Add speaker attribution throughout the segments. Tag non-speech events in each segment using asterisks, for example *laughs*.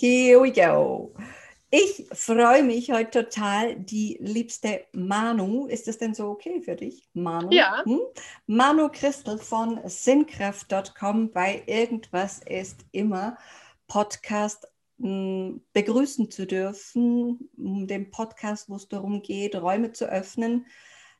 Speaker 1: Here we go. Ich freue mich heute total, die liebste Manu. Ist das denn so okay für dich, Manu?
Speaker 2: Ja.
Speaker 1: Hm? Manu Christel von sinnkraft.com bei Irgendwas ist immer Podcast hm, begrüßen zu dürfen, dem Podcast, wo es darum geht, Räume zu öffnen.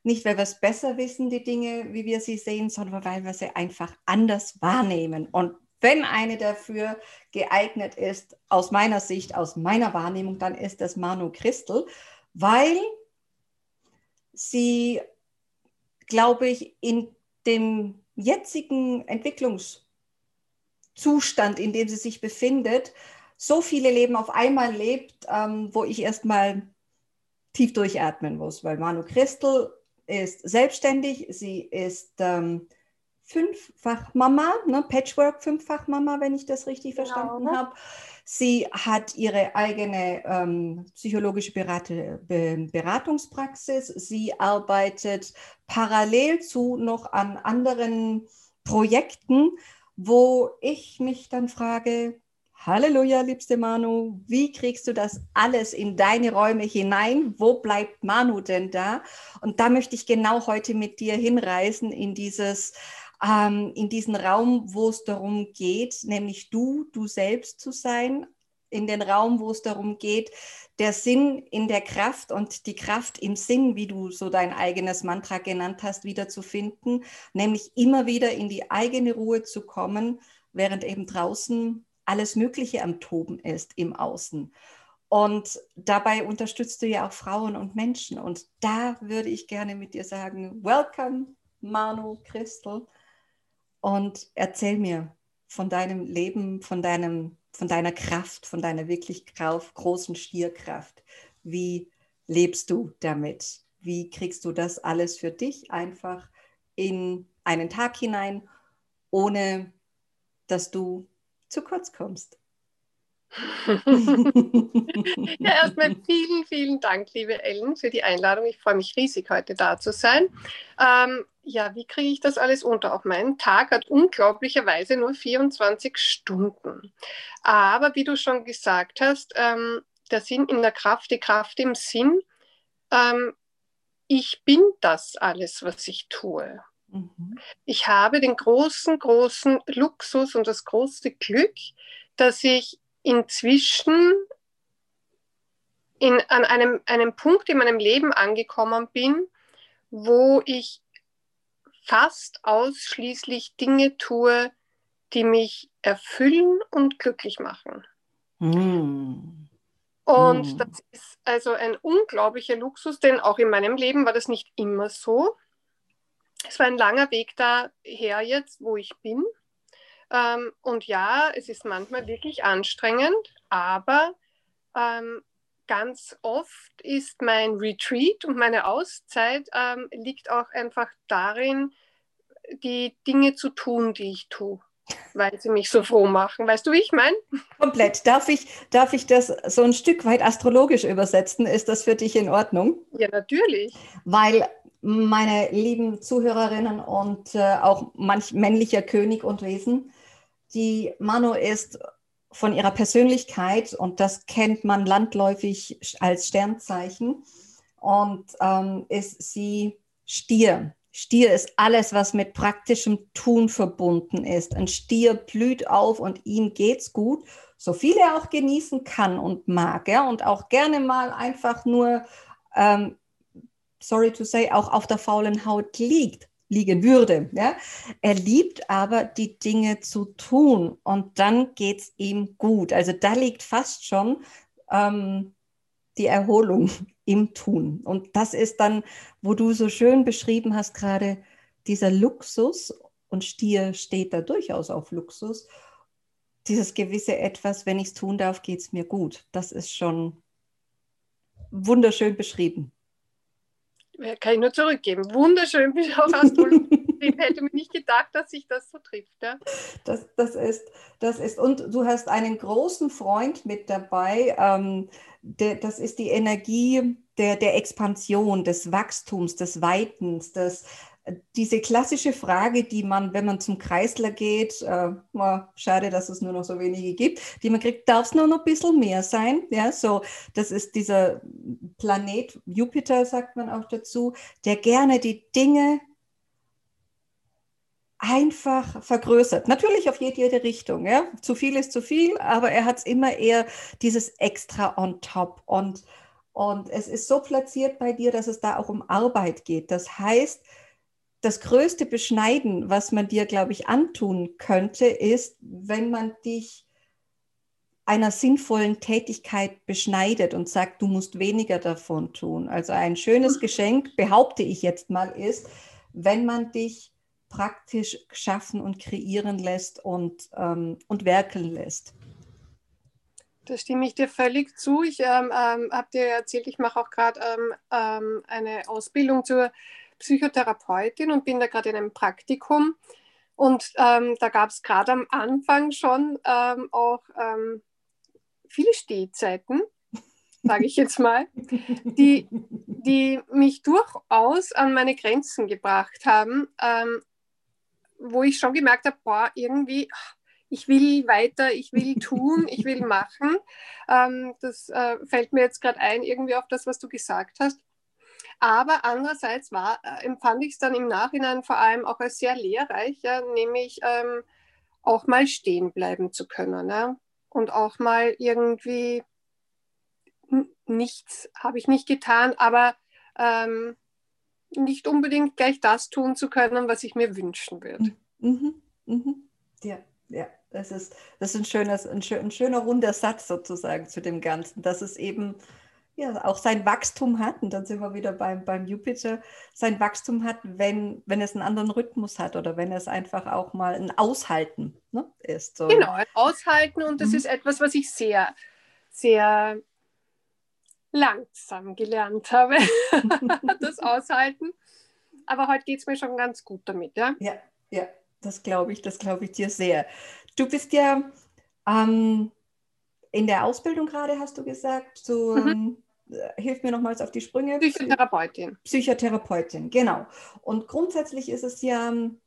Speaker 1: Nicht, weil wir es besser wissen, die Dinge, wie wir sie sehen, sondern weil wir sie einfach anders wahrnehmen. Und wenn eine dafür geeignet ist, aus meiner Sicht, aus meiner Wahrnehmung, dann ist das Manu Christel, weil sie, glaube ich, in dem jetzigen Entwicklungszustand, in dem sie sich befindet, so viele Leben auf einmal lebt, ähm, wo ich erstmal tief durchatmen muss, weil Manu Christel ist selbstständig, sie ist ähm, Fünffach-Mama, ne? Patchwork-Fünffach-Mama, wenn ich das richtig genau. verstanden habe. Sie hat ihre eigene ähm, psychologische Berate, Be Beratungspraxis. Sie arbeitet parallel zu noch an anderen Projekten, wo ich mich dann frage, Halleluja, liebste Manu, wie kriegst du das alles in deine Räume hinein? Wo bleibt Manu denn da? Und da möchte ich genau heute mit dir hinreisen in dieses ähm, in diesen Raum, wo es darum geht, nämlich du, du selbst zu sein, in den Raum, wo es darum geht, der Sinn in der Kraft und die Kraft im Sinn, wie du so dein eigenes Mantra genannt hast, wiederzufinden, nämlich immer wieder in die eigene Ruhe zu kommen, während eben draußen alles Mögliche am Toben ist im Außen. Und dabei unterstützt du ja auch Frauen und Menschen. Und da würde ich gerne mit dir sagen, welcome, Manu Christel und erzähl mir von deinem Leben, von, deinem, von deiner Kraft, von deiner wirklich großen Stierkraft. Wie lebst du damit? Wie kriegst du das alles für dich einfach in einen Tag hinein, ohne dass du zu kurz kommst? *laughs*
Speaker 2: ja, erstmal vielen, vielen Dank, liebe Ellen, für die Einladung. Ich freue mich riesig, heute da zu sein. Ähm, ja, wie kriege ich das alles unter? Auch mein Tag hat unglaublicherweise nur 24 Stunden. Aber wie du schon gesagt hast, ähm, der Sinn in der Kraft, die Kraft im Sinn, ähm, ich bin das alles, was ich tue. Mhm. Ich habe den großen, großen Luxus und das große Glück, dass ich inzwischen in, an einem, einem Punkt in meinem Leben angekommen bin, wo ich fast ausschließlich Dinge tue, die mich erfüllen und glücklich machen. Mm. Und mm. das ist also ein unglaublicher Luxus, denn auch in meinem Leben war das nicht immer so. Es war ein langer Weg daher jetzt, wo ich bin. Ähm, und ja, es ist manchmal wirklich anstrengend, aber ähm, ganz oft ist mein Retreat und meine Auszeit ähm, liegt auch einfach darin, die Dinge zu tun, die ich tue, weil sie mich so froh machen. Weißt du, wie ich meine?
Speaker 1: Komplett. Darf ich, darf ich das so ein Stück weit astrologisch übersetzen? Ist das für dich in Ordnung?
Speaker 2: Ja, natürlich.
Speaker 1: Weil meine lieben Zuhörerinnen und äh, auch manch männlicher König und Wesen, die Mano ist von ihrer Persönlichkeit und das kennt man landläufig als Sternzeichen und ähm, ist sie Stier. Stier ist alles, was mit praktischem Tun verbunden ist. Ein Stier blüht auf und ihm geht's gut, so viel er auch genießen kann und mag, ja, und auch gerne mal einfach nur, ähm, sorry to say, auch auf der faulen Haut liegt liegen würde. Ja? Er liebt aber die Dinge zu tun und dann geht es ihm gut. Also da liegt fast schon ähm, die Erholung *laughs* im Tun. Und das ist dann, wo du so schön beschrieben hast, gerade dieser Luxus, und Stier steht da durchaus auf Luxus, dieses gewisse Etwas, wenn ich es tun darf, geht es mir gut. Das ist schon wunderschön beschrieben.
Speaker 2: Kann ich nur zurückgeben. Wunderschön, *laughs* wie auch hast du. ich hätte mir nicht gedacht, dass sich das so trifft. Ja?
Speaker 1: Das, das, ist, das ist, und du hast einen großen Freund mit dabei. Ähm, der, das ist die Energie der, der Expansion, des Wachstums, des Weitens, des diese klassische Frage, die man, wenn man zum Kreisler geht, äh, oh, schade, dass es nur noch so wenige gibt, die man kriegt, darf es nur noch ein bisschen mehr sein? Ja, so, das ist dieser Planet Jupiter, sagt man auch dazu, der gerne die Dinge einfach vergrößert. Natürlich auf jede, jede Richtung. Ja? Zu viel ist zu viel, aber er hat es immer eher dieses Extra on top. Und, und es ist so platziert bei dir, dass es da auch um Arbeit geht. Das heißt, das größte Beschneiden, was man dir, glaube ich, antun könnte, ist, wenn man dich einer sinnvollen Tätigkeit beschneidet und sagt, du musst weniger davon tun. Also ein schönes mhm. Geschenk, behaupte ich jetzt mal, ist, wenn man dich praktisch schaffen und kreieren lässt und, ähm, und werkeln lässt.
Speaker 2: Da stimme ich dir völlig zu. Ich ähm, ähm, habe dir erzählt, ich mache auch gerade ähm, ähm, eine Ausbildung zur Psychotherapeutin und bin da gerade in einem Praktikum. Und ähm, da gab es gerade am Anfang schon auch viele Stehzeiten, sage ich jetzt mal, die, die mich durchaus an meine Grenzen gebracht haben, ähm, wo ich schon gemerkt habe, boah, irgendwie, ich will weiter, ich will tun, ich will *laughs* machen. Ähm, das äh, fällt mir jetzt gerade ein, irgendwie auf das, was du gesagt hast. Aber andererseits war, äh, empfand ich es dann im Nachhinein vor allem auch als sehr lehrreich, ja, nämlich ähm, auch mal stehen bleiben zu können. Ja? Und auch mal irgendwie nichts habe ich nicht getan, aber ähm, nicht unbedingt gleich das tun zu können, was ich mir wünschen würde. Mhm,
Speaker 1: mhm. Ja, ja, das ist, das ist ein, schönes, ein, schön, ein schöner runder Satz sozusagen zu dem Ganzen, dass es eben ja, auch sein Wachstum hat, und dann sind wir wieder beim, beim Jupiter, sein Wachstum hat, wenn, wenn es einen anderen Rhythmus hat oder wenn es einfach auch mal ein Aushalten ne, ist.
Speaker 2: So. Genau, ein Aushalten und das mhm. ist etwas, was ich sehr, sehr langsam gelernt habe, *laughs* das Aushalten. Aber heute geht es mir schon ganz gut damit. Ja,
Speaker 1: ja, ja das glaube ich, das glaube ich dir sehr. Du bist ja ähm, in der Ausbildung gerade, hast du gesagt, so, mhm. Ähm, hilf mir nochmals auf die Sprünge.
Speaker 2: Psychotherapeutin.
Speaker 1: Psychotherapeutin, genau. Und grundsätzlich ist es ja ähm,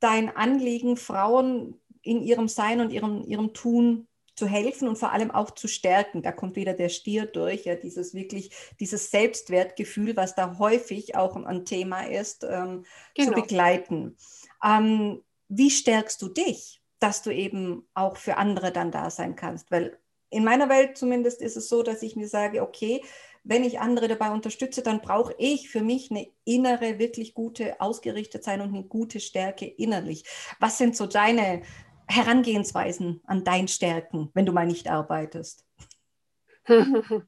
Speaker 1: dein Anliegen, Frauen in ihrem Sein und ihrem, ihrem Tun zu helfen und vor allem auch zu stärken. Da kommt wieder der Stier durch, ja, dieses wirklich, dieses Selbstwertgefühl, was da häufig auch ein Thema ist, ähm, genau. zu begleiten. Ähm, wie stärkst du dich, dass du eben auch für andere dann da sein kannst? Weil in meiner Welt zumindest ist es so, dass ich mir sage, okay, wenn ich andere dabei unterstütze, dann brauche ich für mich eine innere, wirklich gute ausgerichtet sein und eine gute Stärke innerlich. Was sind so deine Herangehensweisen an dein Stärken, wenn du mal nicht arbeitest? *laughs*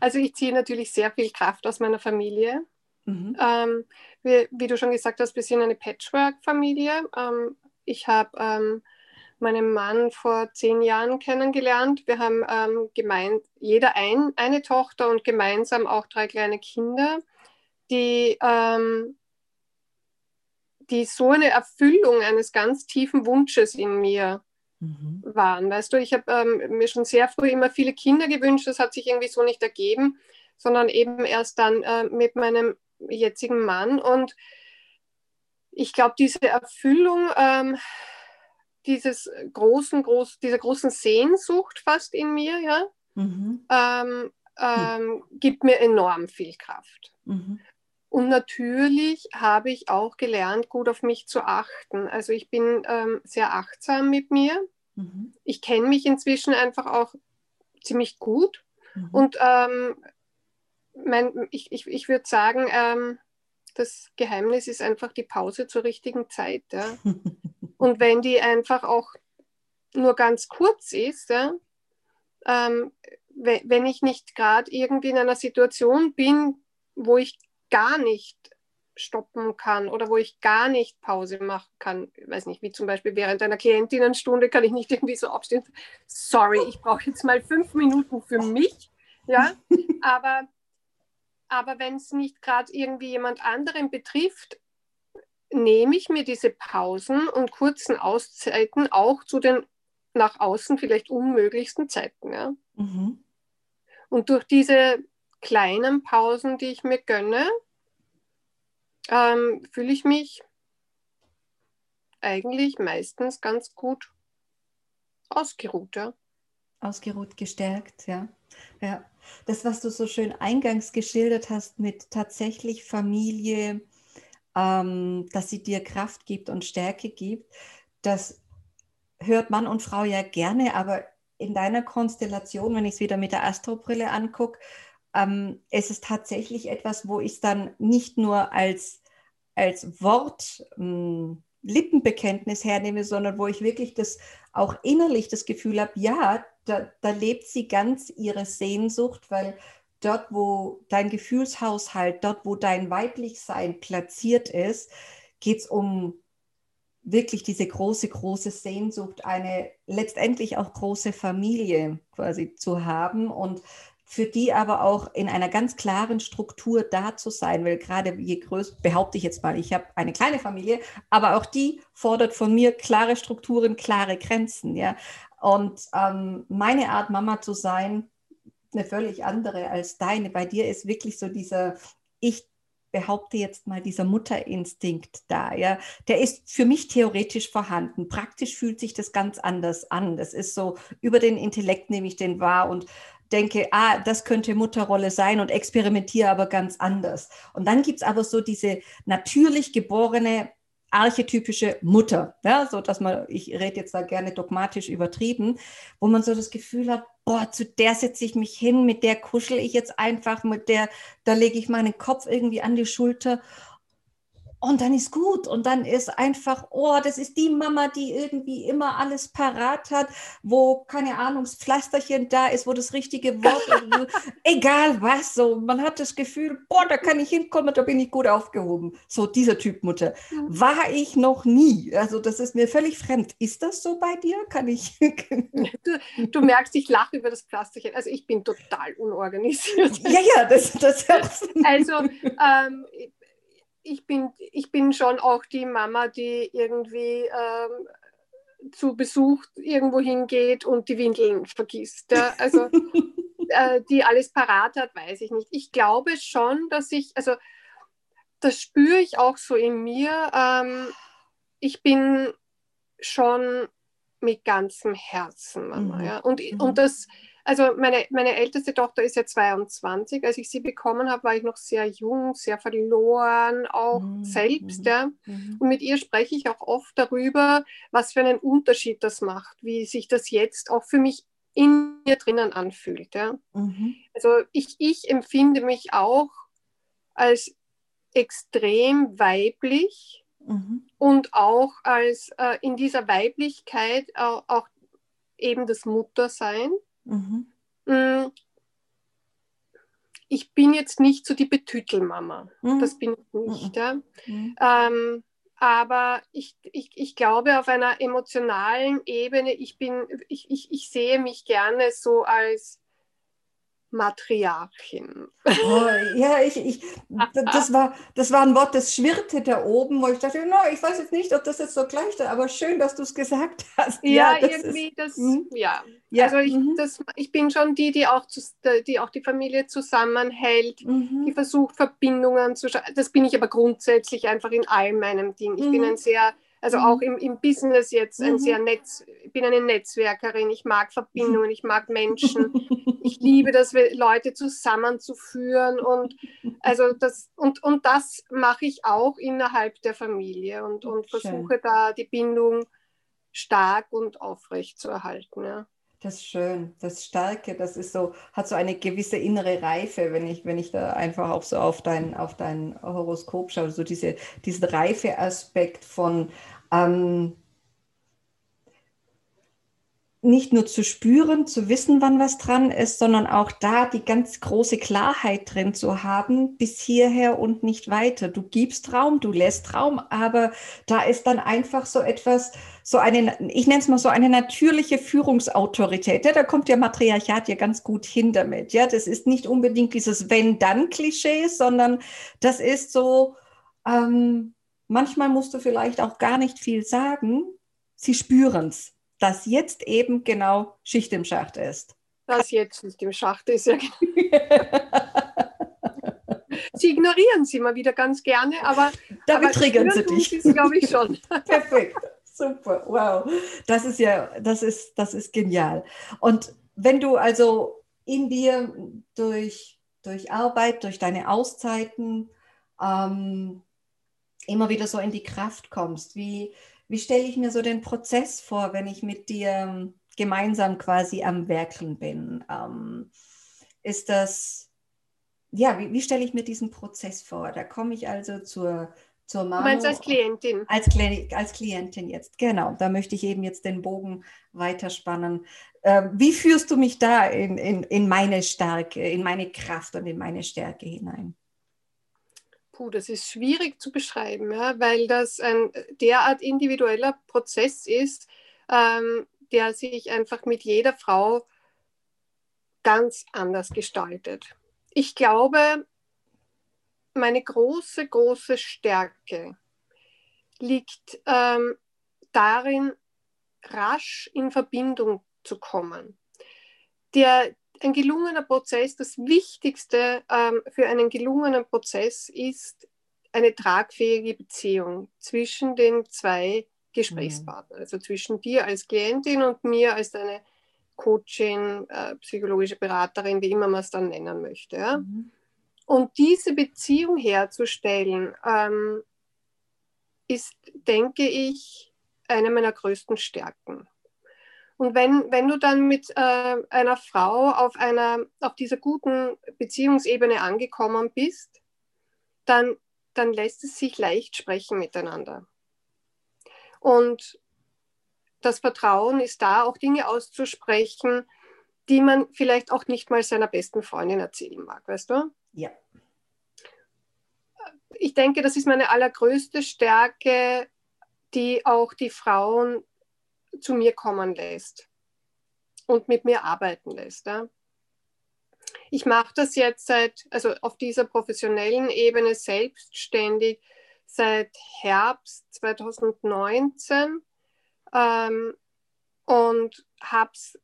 Speaker 2: Also ich ziehe natürlich sehr viel Kraft aus meiner Familie. Mhm. Ähm, wie, wie, du schon gesagt hast, wir sind eine Patchwork-Familie. Ähm, ich habe ähm, meinen Mann vor zehn Jahren kennengelernt. Wir haben ähm, gemein, jeder ein, eine Tochter und gemeinsam auch drei kleine Kinder, die ähm, die so eine Erfüllung eines ganz tiefen Wunsches in mir mhm. waren. Weißt du, ich habe ähm, mir schon sehr früh immer viele Kinder gewünscht, das hat sich irgendwie so nicht ergeben, sondern eben erst dann äh, mit meinem jetzigen Mann. Und ich glaube, diese Erfüllung, ähm, dieses großen, groß, dieser großen Sehnsucht fast in mir, ja, mhm. ähm, ähm, gibt mir enorm viel Kraft. Mhm. Und natürlich habe ich auch gelernt, gut auf mich zu achten. Also ich bin ähm, sehr achtsam mit mir. Mhm. Ich kenne mich inzwischen einfach auch ziemlich gut. Mhm. Und ähm, mein, ich, ich, ich würde sagen, ähm, das Geheimnis ist einfach die Pause zur richtigen Zeit. Ja? *laughs* Und wenn die einfach auch nur ganz kurz ist, ja, ähm, wenn ich nicht gerade irgendwie in einer Situation bin, wo ich gar nicht stoppen kann oder wo ich gar nicht Pause machen kann. Ich weiß nicht, wie zum Beispiel während einer Klientinnenstunde kann ich nicht irgendwie so aufstehen. Sorry, ich brauche jetzt mal fünf Minuten für mich. Ja, *laughs* aber, aber wenn es nicht gerade irgendwie jemand anderen betrifft, nehme ich mir diese Pausen und kurzen Auszeiten auch zu den nach außen vielleicht unmöglichsten Zeiten. Ja? Mhm. Und durch diese kleinen Pausen, die ich mir gönne, ähm, fühle ich mich eigentlich meistens ganz gut ausgeruht. Ja.
Speaker 1: Ausgeruht, gestärkt, ja. ja. Das, was du so schön eingangs geschildert hast mit tatsächlich Familie, ähm, dass sie dir Kraft gibt und Stärke gibt, das hört Mann und Frau ja gerne, aber in deiner Konstellation, wenn ich es wieder mit der Astrobrille angucke, ähm, es ist tatsächlich etwas, wo ich es dann nicht nur als, als Wort, ähm, Lippenbekenntnis hernehme, sondern wo ich wirklich das auch innerlich das Gefühl habe, ja, da, da lebt sie ganz ihre Sehnsucht, weil dort, wo dein Gefühlshaushalt, dort, wo dein Weiblichsein platziert ist, geht es um wirklich diese große, große Sehnsucht, eine letztendlich auch große Familie quasi zu haben und für die aber auch in einer ganz klaren Struktur da zu sein, weil gerade je größer, behaupte ich jetzt mal, ich habe eine kleine Familie, aber auch die fordert von mir klare Strukturen, klare Grenzen, ja. Und ähm, meine Art, Mama zu sein, eine völlig andere als deine. Bei dir ist wirklich so dieser, ich behaupte jetzt mal, dieser Mutterinstinkt da, ja, der ist für mich theoretisch vorhanden. Praktisch fühlt sich das ganz anders an. Das ist so, über den Intellekt nehme ich den wahr und denke, ah, das könnte Mutterrolle sein und experimentiere aber ganz anders. Und dann gibt es aber so diese natürlich geborene archetypische Mutter, ja, so dass man, ich rede jetzt da gerne dogmatisch übertrieben, wo man so das Gefühl hat, boah, zu der setze ich mich hin, mit der kuschel ich jetzt einfach, mit der, da lege ich meinen Kopf irgendwie an die Schulter und dann ist gut. Und dann ist einfach, oh, das ist die Mama, die irgendwie immer alles parat hat, wo, keine Ahnung, das Pflasterchen da ist, wo das richtige Wort, *laughs* egal was, so. Man hat das Gefühl, boah, da kann ich hinkommen, da bin ich gut aufgehoben. So dieser Typ Mutter. War ich noch nie. Also das ist mir völlig fremd. Ist das so bei dir? Kann ich? *laughs*
Speaker 2: du, du merkst, ich lache über das Pflasterchen. Also ich bin total unorganisiert.
Speaker 1: Ja, ja, das, das
Speaker 2: Also ähm, ich bin, ich bin schon auch die Mama, die irgendwie ähm, zu Besuch irgendwo hingeht und die Windeln vergisst. Ja? Also *laughs* äh, die alles parat hat, weiß ich nicht. Ich glaube schon, dass ich, also das spüre ich auch so in mir. Ähm, ich bin schon mit ganzem Herzen Mama. Mhm. Ja? Und, mhm. und das also meine, meine älteste Tochter ist ja 22. Als ich sie bekommen habe, war ich noch sehr jung, sehr verloren, auch mhm. selbst. Ja. Mhm. Und mit ihr spreche ich auch oft darüber, was für einen Unterschied das macht, wie sich das jetzt auch für mich in mir drinnen anfühlt. Ja. Mhm. Also ich, ich empfinde mich auch als extrem weiblich mhm. und auch als äh, in dieser Weiblichkeit äh, auch eben das Muttersein. Mhm. Mm. Ich bin jetzt nicht so die Betütelmama. Mhm. Das bin ich nicht. Mhm. Ja. Mhm. Ähm, aber ich, ich, ich glaube, auf einer emotionalen Ebene, ich, bin, ich, ich, ich sehe mich gerne so als Matriarchin.
Speaker 1: Oh, ja, ich, ich, das, war, das war ein Wort, das schwirrte da oben, wo ich dachte, no, ich weiß jetzt nicht, ob das jetzt so gleich ist, aber schön, dass du es gesagt hast.
Speaker 2: Ja, ja das irgendwie, ist, das, mh. ja. ja. Also ich, mhm. das, ich bin schon die, die auch, zu, die auch die Familie zusammenhält, mhm. die versucht, Verbindungen zu schaffen. Das bin ich aber grundsätzlich einfach in all meinem Ding. Ich mhm. bin ein sehr also mhm. auch im, im Business jetzt ein mhm. sehr Netz, ich bin eine Netzwerkerin, ich mag Verbindungen, ich mag Menschen, *laughs* ich liebe das, Leute zusammenzuführen und also das und, und das mache ich auch innerhalb der Familie und, und versuche da die Bindung stark und aufrecht zu erhalten. Ja.
Speaker 1: Das ist schön, das Starke, das ist so, hat so eine gewisse innere Reife, wenn ich, wenn ich da einfach auch so auf dein, auf dein Horoskop schaue, so diese, diesen Reife-Aspekt von ähm, nicht nur zu spüren, zu wissen, wann was dran ist, sondern auch da die ganz große Klarheit drin zu haben, bis hierher und nicht weiter. Du gibst Raum, du lässt Raum, aber da ist dann einfach so etwas, so eine, ich nenne es mal so eine natürliche Führungsautorität. Ja, da kommt der Matriarchat ja ganz gut hin damit. Ja, das ist nicht unbedingt dieses Wenn-Dann-Klischee, sondern das ist so, ähm, manchmal musst du vielleicht auch gar nicht viel sagen. Sie spüren es dass jetzt eben genau Schicht im Schacht ist.
Speaker 2: Dass jetzt Schicht im Schacht ist, ja. *laughs* sie ignorieren sie mal wieder ganz gerne, aber
Speaker 1: damit aber triggern sie dich.
Speaker 2: glaube ich schon. *laughs*
Speaker 1: Perfekt. Super, wow. Das ist ja, das ist, das ist genial. Und wenn du also in dir durch, durch Arbeit, durch deine Auszeiten ähm, immer wieder so in die Kraft kommst, wie, wie stelle ich mir so den Prozess vor, wenn ich mit dir gemeinsam quasi am Werkeln bin? Ähm, ist das, ja, wie, wie stelle ich mir diesen Prozess vor? Da komme ich also zur, zur Manu.
Speaker 2: Du meinst als Klientin?
Speaker 1: Als, als Klientin jetzt, genau. Da möchte ich eben jetzt den Bogen weiterspannen. Ähm, wie führst du mich da in, in, in meine Stärke, in meine Kraft und in meine Stärke hinein?
Speaker 2: Puh, das ist schwierig zu beschreiben, ja, weil das ein derart individueller Prozess ist, ähm, der sich einfach mit jeder Frau ganz anders gestaltet. Ich glaube, meine große, große Stärke liegt ähm, darin, rasch in Verbindung zu kommen. Der, ein gelungener Prozess, das Wichtigste ähm, für einen gelungenen Prozess ist eine tragfähige Beziehung zwischen den zwei Gesprächspartnern, mhm. also zwischen dir als Klientin und mir als deine Coachin, äh, psychologische Beraterin, wie immer man es dann nennen möchte. Ja? Mhm. Und diese Beziehung herzustellen, ähm, ist, denke ich, eine meiner größten Stärken. Und wenn, wenn du dann mit äh, einer Frau auf, einer, auf dieser guten Beziehungsebene angekommen bist, dann, dann lässt es sich leicht sprechen miteinander. Und das Vertrauen ist da, auch Dinge auszusprechen, die man vielleicht auch nicht mal seiner besten Freundin erzählen mag, weißt du?
Speaker 1: Ja.
Speaker 2: Ich denke, das ist meine allergrößte Stärke, die auch die Frauen zu mir kommen lässt und mit mir arbeiten lässt. Ja? Ich mache das jetzt seit, also auf dieser professionellen Ebene selbstständig seit Herbst 2019 ähm, und habe es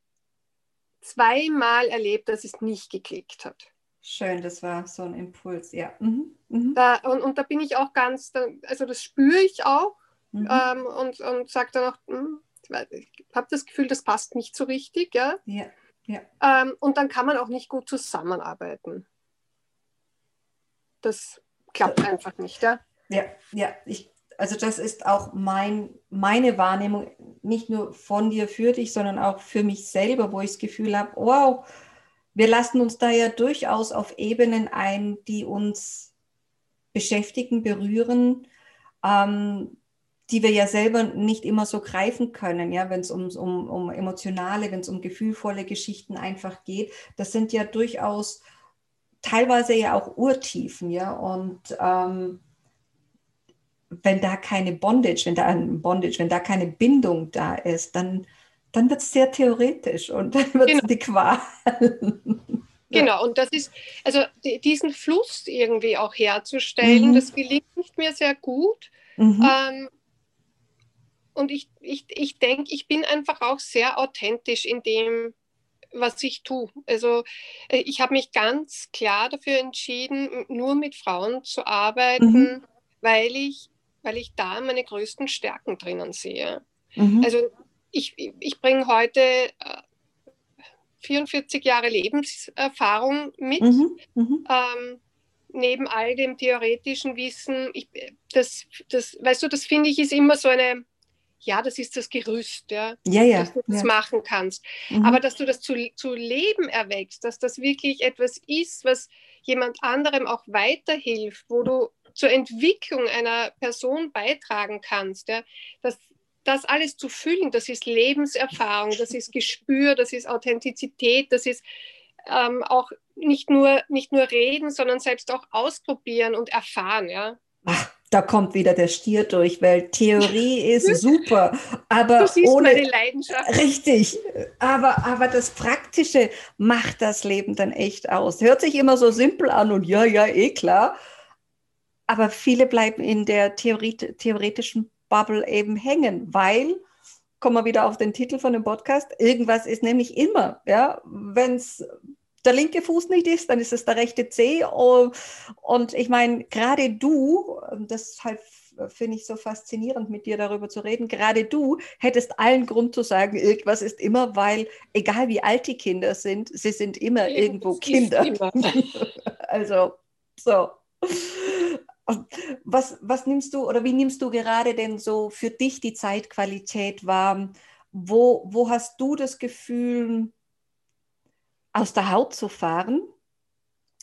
Speaker 2: zweimal erlebt, dass es nicht geklickt hat.
Speaker 1: Schön, das war so ein Impuls, ja. Mhm.
Speaker 2: Mhm. Da, und, und da bin ich auch ganz, also das spüre ich auch mhm. ähm, und, und sage dann auch, hm, ich habe das Gefühl, das passt nicht so richtig, ja.
Speaker 1: ja, ja.
Speaker 2: Ähm, und dann kann man auch nicht gut zusammenarbeiten. Das klappt einfach nicht, ja.
Speaker 1: Ja, ja, ich also das ist auch mein, meine Wahrnehmung, nicht nur von dir für dich, sondern auch für mich selber, wo ich das Gefühl habe, wow, wir lassen uns da ja durchaus auf Ebenen ein, die uns beschäftigen, berühren, ähm, die wir ja selber nicht immer so greifen können, ja, wenn es um, um, um emotionale, wenn es um gefühlvolle Geschichten einfach geht. Das sind ja durchaus teilweise ja auch Urtiefen, ja, und ähm, wenn da keine Bondage, wenn da ein Bondage, wenn da keine Bindung da ist, dann, dann wird es sehr theoretisch und dann wird es genau. die Qual. *laughs*
Speaker 2: Genau, und das ist, also diesen Fluss irgendwie auch herzustellen, mhm. das gelingt mehr sehr gut. Mhm. Ähm, und ich, ich, ich denke, ich bin einfach auch sehr authentisch in dem, was ich tue. Also äh, ich habe mich ganz klar dafür entschieden, nur mit Frauen zu arbeiten, mhm. weil ich weil ich da meine größten Stärken drinnen sehe. Mhm. Also ich, ich bringe heute äh, 44 Jahre Lebenserfahrung mit. Mhm. Mhm. Ähm, neben all dem theoretischen Wissen, ich, das, das, weißt du, das finde ich ist immer so eine, ja, das ist das Gerüst, ja,
Speaker 1: ja, ja
Speaker 2: dass du das
Speaker 1: ja.
Speaker 2: machen kannst. Mhm. Aber dass du das zu, zu Leben erwächst, dass das wirklich etwas ist, was jemand anderem auch weiterhilft, wo du zur Entwicklung einer Person beitragen kannst. Ja? Das, das alles zu füllen, das ist Lebenserfahrung, das ist Gespür, das ist Authentizität, das ist ähm, auch nicht nur, nicht nur reden, sondern selbst auch ausprobieren und erfahren. Ja?
Speaker 1: Ach, da kommt wieder der Stier durch, weil Theorie ist *laughs* super, aber
Speaker 2: du siehst
Speaker 1: ohne
Speaker 2: meine Leidenschaft.
Speaker 1: Richtig, aber aber das Praktische macht das Leben dann echt aus. Hört sich immer so simpel an und ja, ja, eh klar, aber viele bleiben in der Theorie, theoretischen Bubble eben hängen, weil, kommen wir wieder auf den Titel von dem Podcast, irgendwas ist nämlich immer, ja, wenn es der linke Fuß nicht ist, dann ist es der rechte Zeh. Oh, und ich meine, gerade du, deshalb finde ich so faszinierend, mit dir darüber zu reden, gerade du hättest allen Grund zu sagen, irgendwas ist immer, weil egal wie alt die Kinder sind, sie sind immer ja, irgendwo Kinder. Immer. *laughs* also, so. Was, was nimmst du oder wie nimmst du gerade denn so für dich die Zeitqualität wahr? Wo, wo hast du das Gefühl, aus der Haut zu fahren?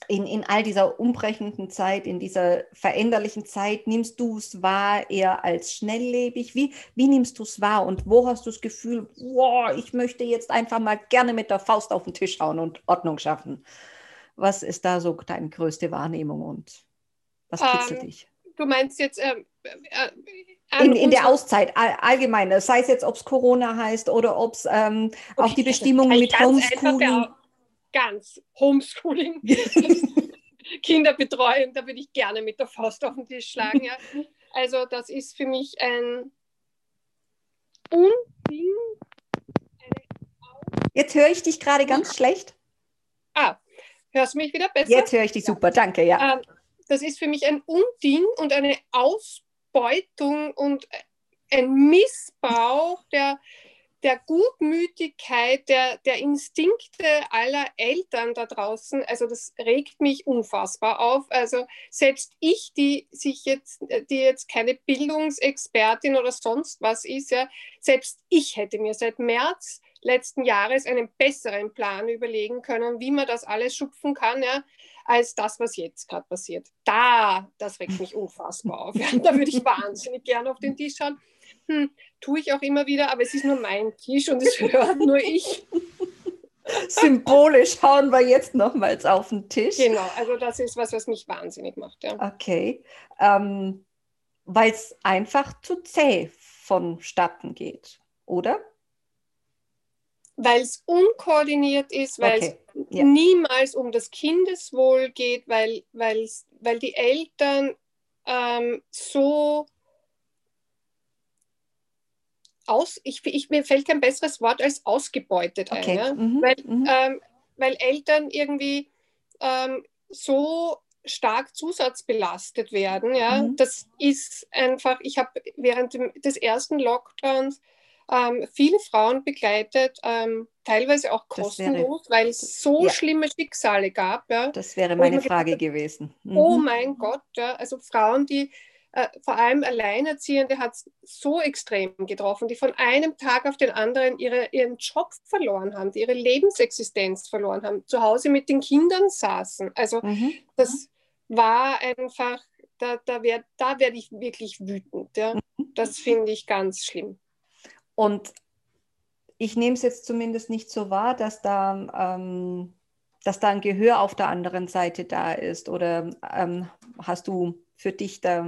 Speaker 1: In, in all dieser umbrechenden Zeit, in dieser veränderlichen Zeit, nimmst du es wahr eher als schnelllebig? Wie, wie nimmst du es wahr und wo hast du das Gefühl, wow, ich möchte jetzt einfach mal gerne mit der Faust auf den Tisch hauen und Ordnung schaffen? Was ist da so deine größte Wahrnehmung und was kitzelt ähm, dich?
Speaker 2: Du meinst jetzt ähm, äh,
Speaker 1: in, in der Auszeit allgemein, sei es jetzt, ob es Corona heißt oder ob es ähm, okay, auch die Bestimmungen mit Homeschooling.
Speaker 2: Ganz Homeschooling. *laughs* *laughs* Kinderbetreuung, da würde ich gerne mit der Faust auf den Tisch schlagen. Ja. Also das ist für mich ein Unding.
Speaker 1: Jetzt höre ich dich gerade ganz schlecht.
Speaker 2: Ah, hörst du mich wieder besser?
Speaker 1: Jetzt höre ich dich super, danke, ja. Ähm,
Speaker 2: das ist für mich ein Unding und eine Ausbeutung und ein Missbrauch der, der Gutmütigkeit, der, der Instinkte aller Eltern da draußen. Also das regt mich unfassbar auf. Also selbst ich, die sich jetzt, die jetzt keine Bildungsexpertin oder sonst was ist, ja, selbst ich hätte mir seit März letzten Jahres einen besseren Plan überlegen können, wie man das alles schupfen kann. Ja als das, was jetzt gerade passiert. Da, das regt mich unfassbar auf. *laughs* da würde ich wahnsinnig gerne auf den Tisch schauen. Hm, tue ich auch immer wieder, aber es ist nur mein Tisch und es hört nur ich. *laughs*
Speaker 1: Symbolisch hauen wir jetzt nochmals auf den Tisch.
Speaker 2: Genau, also das ist was, was mich wahnsinnig macht. Ja.
Speaker 1: Okay, ähm, weil es einfach zu zäh vonstatten geht, oder?
Speaker 2: weil es unkoordiniert ist, weil okay. es ja. niemals um das Kindeswohl geht, weil, weil die Eltern ähm, so aus, ich, ich, mir fällt kein besseres Wort als ausgebeutet okay. ein, ja? mhm. Weil, mhm. Ähm, weil Eltern irgendwie ähm, so stark zusatzbelastet werden. Ja? Mhm. Das ist einfach, ich habe während des ersten Lockdowns ähm, viele Frauen begleitet, ähm, teilweise auch kostenlos, wäre, weil es so ja. schlimme Schicksale gab. Ja,
Speaker 1: das wäre meine Frage gedacht, gewesen.
Speaker 2: Mhm. Oh mein Gott, ja, also Frauen, die äh, vor allem Alleinerziehende hat es so extrem getroffen, die von einem Tag auf den anderen ihre, ihren Job verloren haben, die ihre Lebensexistenz verloren haben, zu Hause mit den Kindern saßen. Also mhm. das war einfach, da, da werde da werd ich wirklich wütend. Ja. Mhm. Das finde ich ganz schlimm.
Speaker 1: Und ich nehme es jetzt zumindest nicht so wahr, dass da, ähm, dass da ein Gehör auf der anderen Seite da ist. Oder ähm, hast du für dich da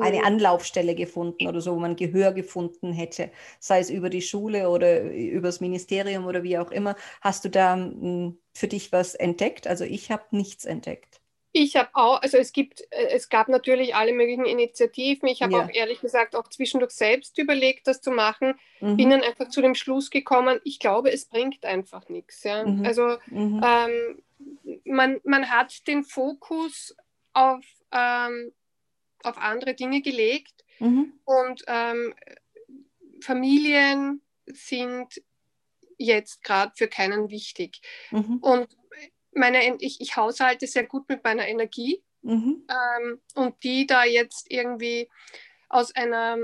Speaker 1: eine Anlaufstelle gefunden oder so, wo man Gehör gefunden hätte, sei es über die Schule oder über das Ministerium oder wie auch immer. Hast du da hm, für dich was entdeckt? Also ich habe nichts entdeckt.
Speaker 2: Ich habe auch, also es gibt, äh, es gab natürlich alle möglichen Initiativen. Ich habe ja. auch ehrlich gesagt auch zwischendurch selbst überlegt, das zu machen. Mhm. Bin dann einfach zu dem Schluss gekommen, ich glaube, es bringt einfach nichts. Ja? Mhm. Also mhm. Ähm, man, man hat den Fokus auf, ähm, auf andere Dinge gelegt mhm. und ähm, Familien sind jetzt gerade für keinen wichtig. Mhm. Und meine, ich, ich haushalte sehr gut mit meiner Energie mhm. ähm, und die da jetzt irgendwie aus einer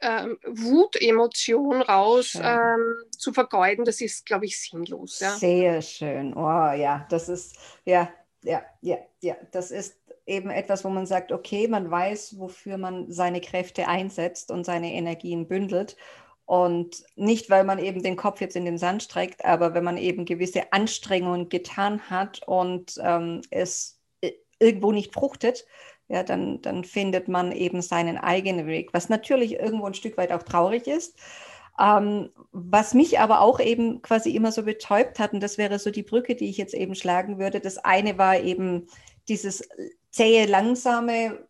Speaker 2: ähm, Wutemotion raus ähm, zu vergeuden, das ist, glaube ich, sinnlos. Ja.
Speaker 1: Sehr schön. Oh ja, das ist, ja, ja, ja, ja, das ist eben etwas, wo man sagt, okay, man weiß, wofür man seine Kräfte einsetzt und seine Energien bündelt. Und nicht, weil man eben den Kopf jetzt in den Sand streckt, aber wenn man eben gewisse Anstrengungen getan hat und ähm, es irgendwo nicht fruchtet, ja, dann, dann findet man eben seinen eigenen Weg, was natürlich irgendwo ein Stück weit auch traurig ist. Ähm, was mich aber auch eben quasi immer so betäubt hat, und das wäre so die Brücke, die ich jetzt eben schlagen würde. Das eine war eben dieses zähe, langsame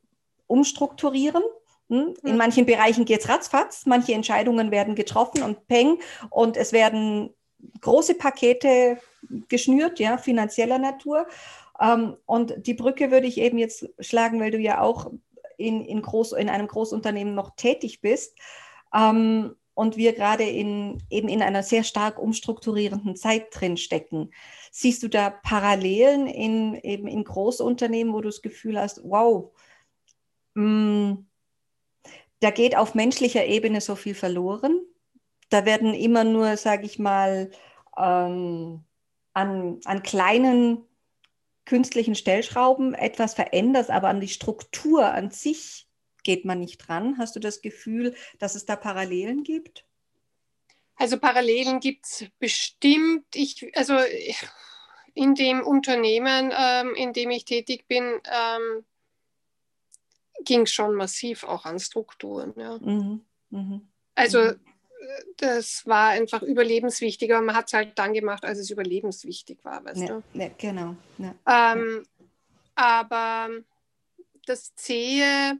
Speaker 1: Umstrukturieren hm? In hm. manchen Bereichen geht es ratzfatz, manche Entscheidungen werden getroffen und peng und es werden große Pakete geschnürt, ja, finanzieller Natur. Ähm, und die Brücke würde ich eben jetzt schlagen, weil du ja auch in, in, Groß, in einem Großunternehmen noch tätig bist. Ähm, und wir gerade in, eben in einer sehr stark umstrukturierenden Zeit drin stecken. Siehst du da Parallelen in, eben in Großunternehmen, wo du das Gefühl hast, wow, mh, mm, da geht auf menschlicher Ebene so viel verloren? Da werden immer nur, sage ich mal, ähm, an, an kleinen künstlichen Stellschrauben etwas verändert, aber an die Struktur an sich geht man nicht dran. Hast du das Gefühl, dass es da Parallelen gibt?
Speaker 2: Also Parallelen gibt es bestimmt. Ich, also in dem Unternehmen, ähm, in dem ich tätig bin, ähm, ging es schon massiv auch an Strukturen. Ja. Mhm. Mhm. Also mhm. das war einfach überlebenswichtig, aber man hat es halt dann gemacht, als es überlebenswichtig war, weißt
Speaker 1: ne,
Speaker 2: du?
Speaker 1: Ne, genau. Ne,
Speaker 2: ähm, aber das Zähe,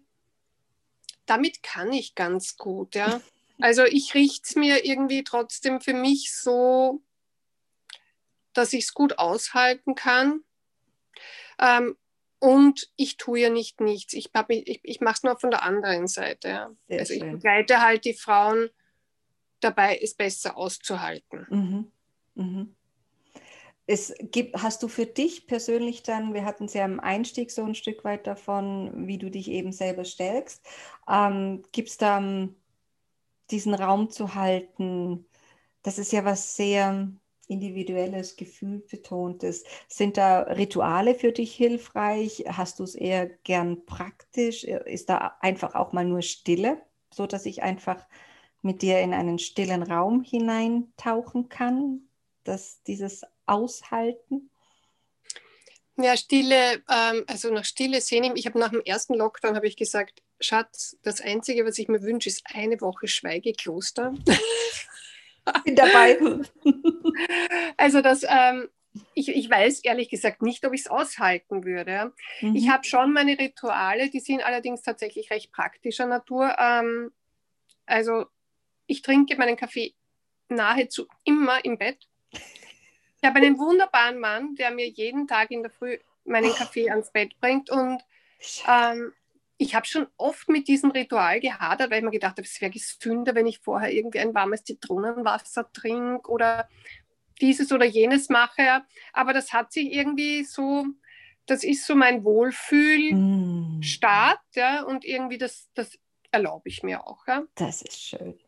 Speaker 2: damit kann ich ganz gut, ja. *laughs* Also ich richte es mir irgendwie trotzdem für mich so, dass ich es gut aushalten kann. Ähm, und ich tue ja nicht nichts. Ich, ich, ich mache es nur von der anderen Seite. Ja. Also ich begleite halt die Frauen dabei, es besser auszuhalten.
Speaker 1: Mhm. Mhm. Es gibt, hast du für dich persönlich dann, wir hatten es ja im Einstieg so ein Stück weit davon, wie du dich eben selber stärkst, ähm, gibt es da um, diesen Raum zu halten? Das ist ja was sehr individuelles, gefühlbetontes. Sind da Rituale für dich hilfreich? Hast du es eher gern praktisch? Ist da einfach auch mal nur Stille, so dass ich einfach mit dir in einen stillen Raum hineintauchen kann? Dass dieses Aushalten?
Speaker 2: Ja, Stille, ähm, also nach Stille sehen, ich habe nach dem ersten Lockdown habe ich gesagt, Schatz, das Einzige, was ich mir wünsche, ist eine Woche Schweigekloster.
Speaker 1: Bin dabei. *laughs*
Speaker 2: also das, ähm, ich, ich weiß ehrlich gesagt nicht, ob ich es aushalten würde. Mhm. Ich habe schon meine Rituale, die sind allerdings tatsächlich recht praktischer Natur. Ähm, also ich trinke meinen Kaffee nahezu immer im Bett. Ich habe einen wunderbaren Mann, der mir jeden Tag in der Früh meinen Kaffee ans Bett bringt und ähm, ich habe schon oft mit diesem Ritual gehadert, weil ich mir gedacht habe, es wäre gesünder, wenn ich vorher irgendwie ein warmes Zitronenwasser trinke oder dieses oder jenes mache. Aber das hat sich irgendwie so, das ist so mein Wohlfühlstart, mm. ja, und irgendwie das, das erlaube ich mir auch. Ja.
Speaker 1: Das ist schön.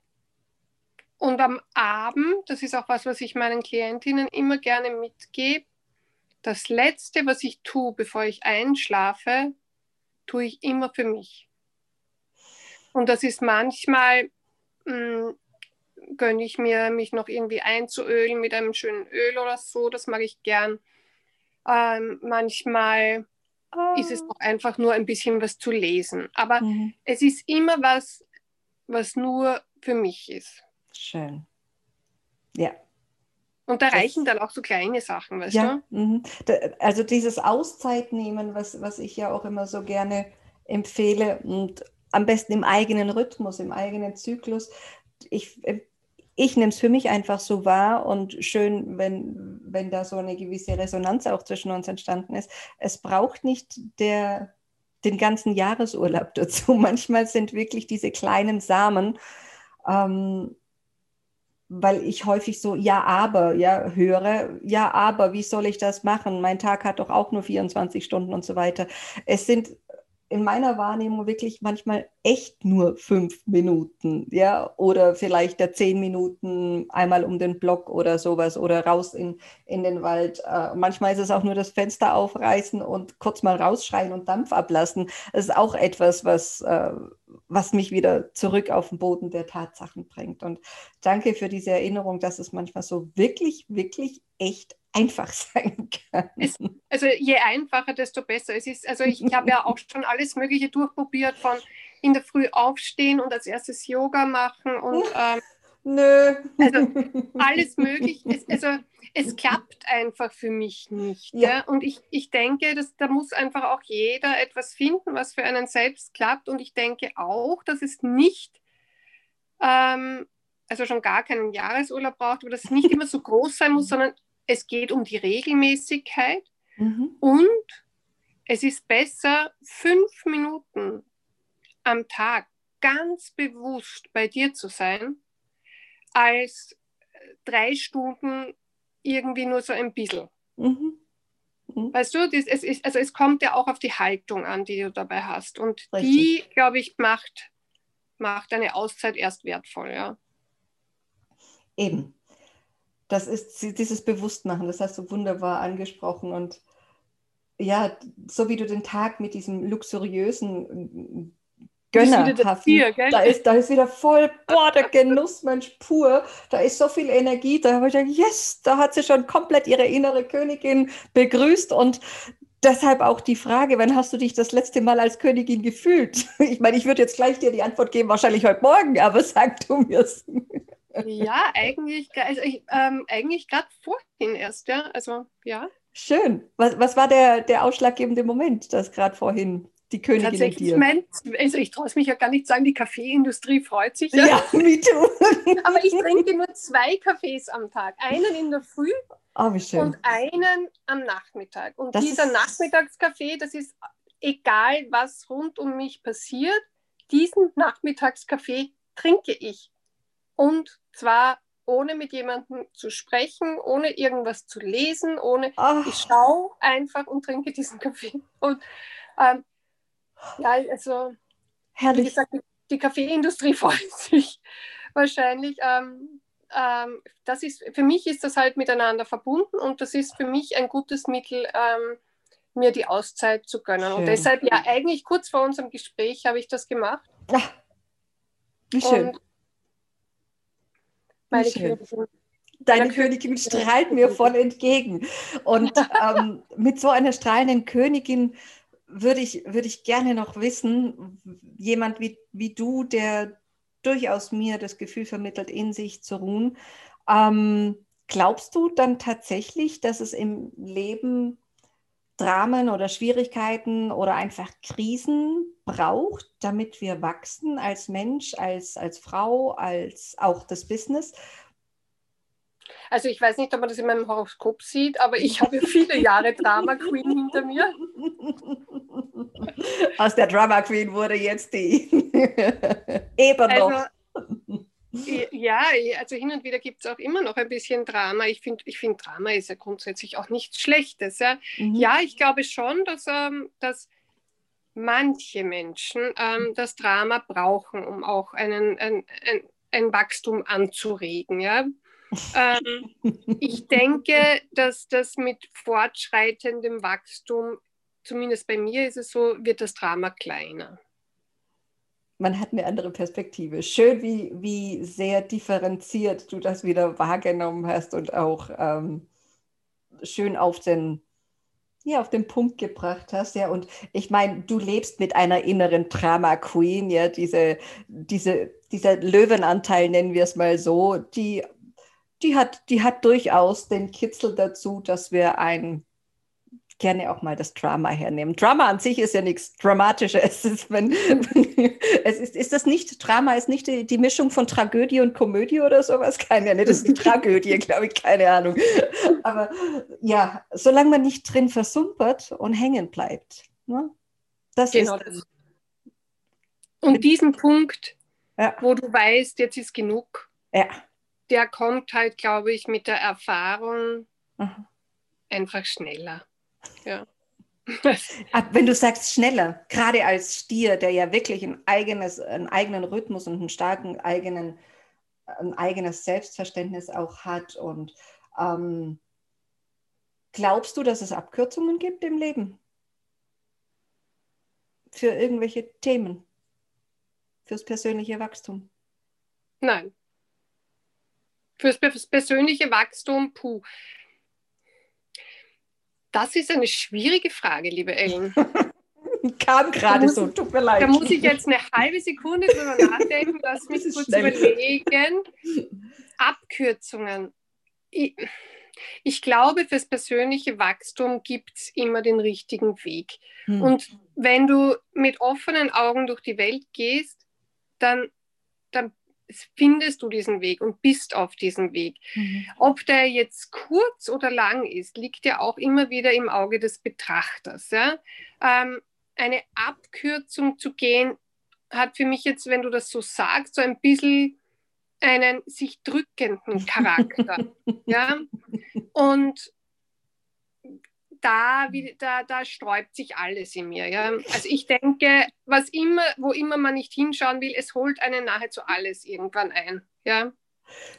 Speaker 2: Und am Abend, das ist auch was, was ich meinen Klientinnen immer gerne mitgebe, das Letzte, was ich tue, bevor ich einschlafe, tue ich immer für mich. Und das ist manchmal, mh, hm, gönne ich mir, mich noch irgendwie einzuölen mit einem schönen Öl oder so, das mag ich gern. Ähm, manchmal oh. ist es auch einfach nur ein bisschen was zu lesen. Aber mhm. es ist immer was, was nur für mich ist.
Speaker 1: Schön. Ja.
Speaker 2: Und da reichen dann auch so kleine Sachen, weißt ja,
Speaker 1: du? Mhm. Da, also dieses Auszeitnehmen, was, was ich ja auch immer so gerne empfehle und am besten im eigenen Rhythmus, im eigenen Zyklus. Ich, äh, ich nehme es für mich einfach so wahr und schön, wenn, wenn da so eine gewisse Resonanz auch zwischen uns entstanden ist. Es braucht nicht der, den ganzen Jahresurlaub *laughs* dazu. Manchmal sind wirklich diese kleinen Samen ähm, weil ich häufig so ja aber ja höre ja aber wie soll ich das machen? Mein Tag hat doch auch nur 24 Stunden und so weiter. Es sind in meiner Wahrnehmung wirklich manchmal echt nur fünf Minuten, ja, oder vielleicht der zehn Minuten einmal um den Block oder sowas oder raus in, in den Wald. Äh, manchmal ist es auch nur das Fenster aufreißen und kurz mal rausschreien und Dampf ablassen. Das ist auch etwas, was, äh, was mich wieder zurück auf den Boden der Tatsachen bringt. Und danke für diese Erinnerung, dass es manchmal so wirklich, wirklich echt einfach *laughs* sein kann.
Speaker 2: Es, also je einfacher, desto besser. Es ist, also ich, ich habe ja auch schon alles Mögliche durchprobiert, von in der Früh aufstehen und als erstes Yoga machen und ähm,
Speaker 1: Nö.
Speaker 2: Also *laughs* alles möglich. Es, also es klappt einfach für mich nicht. Ja. ja? Und ich, ich denke, dass, da muss einfach auch jeder etwas finden, was für einen selbst klappt. Und ich denke auch, dass es nicht, ähm, also schon gar keinen Jahresurlaub braucht, aber dass es nicht immer so groß sein muss, *laughs* sondern es geht um die Regelmäßigkeit mhm. und es ist besser, fünf Minuten am Tag ganz bewusst bei dir zu sein, als drei Stunden irgendwie nur so ein bisschen. Mhm. Mhm. Weißt du, das, es, ist, also es kommt ja auch auf die Haltung an, die du dabei hast. Und Richtig. die, glaube ich, macht, macht eine Auszeit erst wertvoll, ja.
Speaker 1: Eben. Das ist dieses Bewusstmachen, das hast du wunderbar angesprochen. Und ja, so wie du den Tag mit diesem luxuriösen Gönnerhaft. Da ist, da ist wieder voll, boah, der Genussmensch *laughs* pur. Da ist so viel Energie. Da habe ich gedacht, yes, da hat sie schon komplett ihre innere Königin begrüßt und deshalb auch die Frage, wann hast du dich das letzte Mal als Königin gefühlt? *laughs* Ich meine, ich würde jetzt gleich dir die Antwort geben, wahrscheinlich heute Morgen, aber *laughs* sag du mir's.
Speaker 2: Ja, eigentlich, also ähm, eigentlich gerade vorhin erst, ja. Also, ja.
Speaker 1: Schön. Was, was war der, der ausschlaggebende Moment, das gerade vorhin die Königin
Speaker 2: Tatsächlich, dir. Mein, also ich traue es mich ja gar nicht sagen, die Kaffeeindustrie freut sich. Ja,
Speaker 1: ja *laughs* me too. *laughs*
Speaker 2: Aber ich trinke nur zwei Kaffees am Tag. Einen in der Früh
Speaker 1: oh,
Speaker 2: und einen am Nachmittag. Und das dieser Nachmittagskaffee, das ist egal, was rund um mich passiert, diesen Nachmittagskaffee trinke ich. Und zwar ohne mit jemandem zu sprechen, ohne irgendwas zu lesen, ohne oh. ich schaue einfach und trinke diesen *laughs* Kaffee. Und ähm, ja, also Herrlich. wie gesagt, die Kaffeeindustrie *laughs* freut sich wahrscheinlich. Ähm, ähm, das ist, für mich ist das halt miteinander verbunden und das ist für mich ein gutes Mittel, ähm, mir die Auszeit zu gönnen. Schön. Und deshalb, ja, eigentlich kurz vor unserem Gespräch habe ich das gemacht.
Speaker 1: Ach, wie schön. Und
Speaker 2: meine schön. Königin,
Speaker 1: Deine Königin strahlt mir voll entgegen. Und *laughs* ähm, mit so einer strahlenden Königin würde ich, würde ich gerne noch wissen, jemand wie, wie du, der durchaus mir das Gefühl vermittelt, in sich zu ruhen, ähm, glaubst du dann tatsächlich, dass es im Leben Dramen oder Schwierigkeiten oder einfach Krisen braucht, damit wir wachsen als Mensch, als, als Frau, als auch das Business?
Speaker 2: Also ich weiß nicht, ob man das in meinem Horoskop sieht, aber ich habe viele Jahre Drama Queen hinter mir.
Speaker 1: Aus der Drama Queen wurde jetzt die *laughs* eben also, noch.
Speaker 2: Ja, also hin und wieder gibt es auch immer noch ein bisschen Drama. Ich finde, ich find, Drama ist ja grundsätzlich auch nichts Schlechtes. Ja, mhm. ja ich glaube schon, dass, ähm, dass manche Menschen ähm, das Drama brauchen, um auch einen, ein, ein, ein Wachstum anzuregen. Ja? Ähm, ich denke, dass das mit fortschreitendem Wachstum, zumindest bei mir ist es so, wird das Drama kleiner.
Speaker 1: Man hat eine andere Perspektive. Schön, wie, wie sehr differenziert du das wieder wahrgenommen hast und auch ähm, schön auf den, ja, auf den Punkt gebracht hast. Ja, und ich meine, du lebst mit einer inneren Drama Queen, ja, diese, diese, dieser Löwenanteil, nennen wir es mal so, die die hat, die hat durchaus den Kitzel dazu, dass wir ein gerne auch mal das Drama hernehmen. Drama an sich ist ja nichts Dramatisches. *laughs* Es ist, wenn, es ist, ist das nicht, Drama ist nicht die, die, Mischung von Tragödie und Komödie oder sowas? Keine Ahnung, das ist die Tragödie, *laughs* glaube ich, keine Ahnung. Aber ja, solange man nicht drin versumpert und hängen bleibt. Ne? Das genau ist, das.
Speaker 2: Und diesen Punkt, ja. wo du weißt, jetzt ist genug.
Speaker 1: Ja
Speaker 2: der kommt halt, glaube ich, mit der Erfahrung mhm. einfach schneller. Ja.
Speaker 1: Wenn du sagst schneller, gerade als Stier, der ja wirklich ein eigenes, einen eigenen Rhythmus und einen starken eigenen, ein eigenes Selbstverständnis auch hat und ähm, glaubst du, dass es Abkürzungen gibt im Leben? Für irgendwelche Themen? Fürs persönliche Wachstum?
Speaker 2: Nein. Fürs persönliche Wachstum, puh. Das ist eine schwierige Frage, liebe Ellen. *laughs*
Speaker 1: Kam gerade so, tut mir leid.
Speaker 2: Da muss ich jetzt eine halbe Sekunde drüber nachdenken, *laughs* lass mich kurz schnell. überlegen. Abkürzungen. Ich, ich glaube, fürs persönliche Wachstum gibt es immer den richtigen Weg. Hm. Und wenn du mit offenen Augen durch die Welt gehst, dann, dann findest du diesen Weg und bist auf diesem Weg. Mhm. Ob der jetzt kurz oder lang ist, liegt ja auch immer wieder im Auge des Betrachters. Ja? Ähm, eine Abkürzung zu gehen, hat für mich jetzt, wenn du das so sagst, so ein bisschen einen sich drückenden Charakter. *laughs* ja? Und da, wie, da, da sträubt sich alles in mir. Ja? Also ich denke, was immer, wo immer man nicht hinschauen will, es holt einen nahezu alles irgendwann ein. Ja?